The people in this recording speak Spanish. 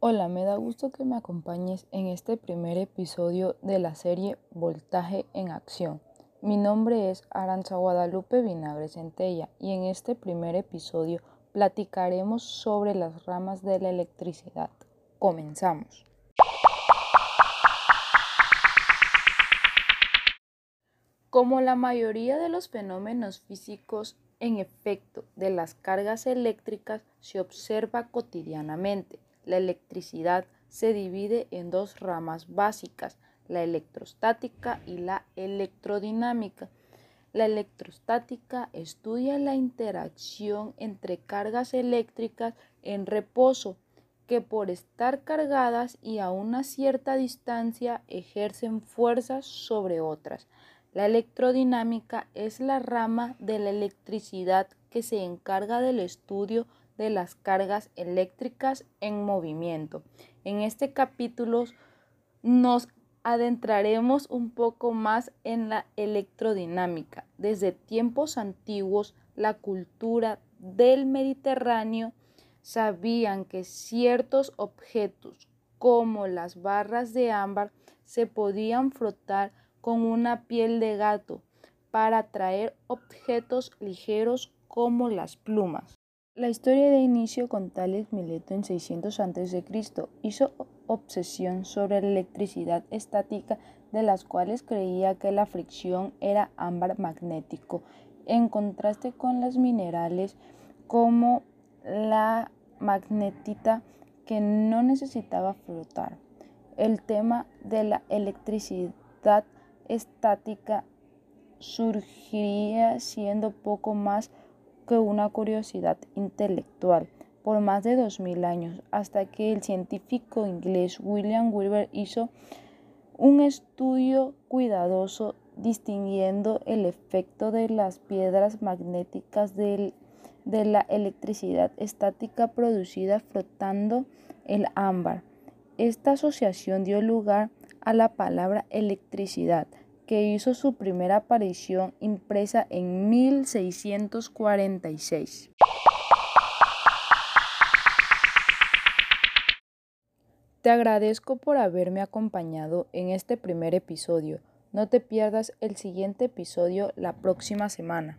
Hola, me da gusto que me acompañes en este primer episodio de la serie Voltaje en Acción. Mi nombre es Aranza Guadalupe Vinagre Centella y en este primer episodio platicaremos sobre las ramas de la electricidad. Comenzamos. Como la mayoría de los fenómenos físicos en efecto de las cargas eléctricas se observa cotidianamente, la electricidad se divide en dos ramas básicas, la electrostática y la electrodinámica. La electrostática estudia la interacción entre cargas eléctricas en reposo que por estar cargadas y a una cierta distancia ejercen fuerzas sobre otras. La electrodinámica es la rama de la electricidad que se encarga del estudio de las cargas eléctricas en movimiento. En este capítulo nos adentraremos un poco más en la electrodinámica. Desde tiempos antiguos, la cultura del Mediterráneo sabían que ciertos objetos como las barras de ámbar se podían frotar con una piel de gato para atraer objetos ligeros como las plumas. La historia de inicio con Tales Mileto en 600 a.C. hizo obsesión sobre la electricidad estática de las cuales creía que la fricción era ámbar magnético, en contraste con las minerales como la magnetita que no necesitaba flotar. El tema de la electricidad estática surgiría siendo poco más una curiosidad intelectual por más de dos mil años, hasta que el científico inglés William Wilber hizo un estudio cuidadoso distinguiendo el efecto de las piedras magnéticas de la electricidad estática producida frotando el ámbar. Esta asociación dio lugar a la palabra electricidad, que hizo su primera aparición impresa en 1646. Te agradezco por haberme acompañado en este primer episodio. No te pierdas el siguiente episodio la próxima semana.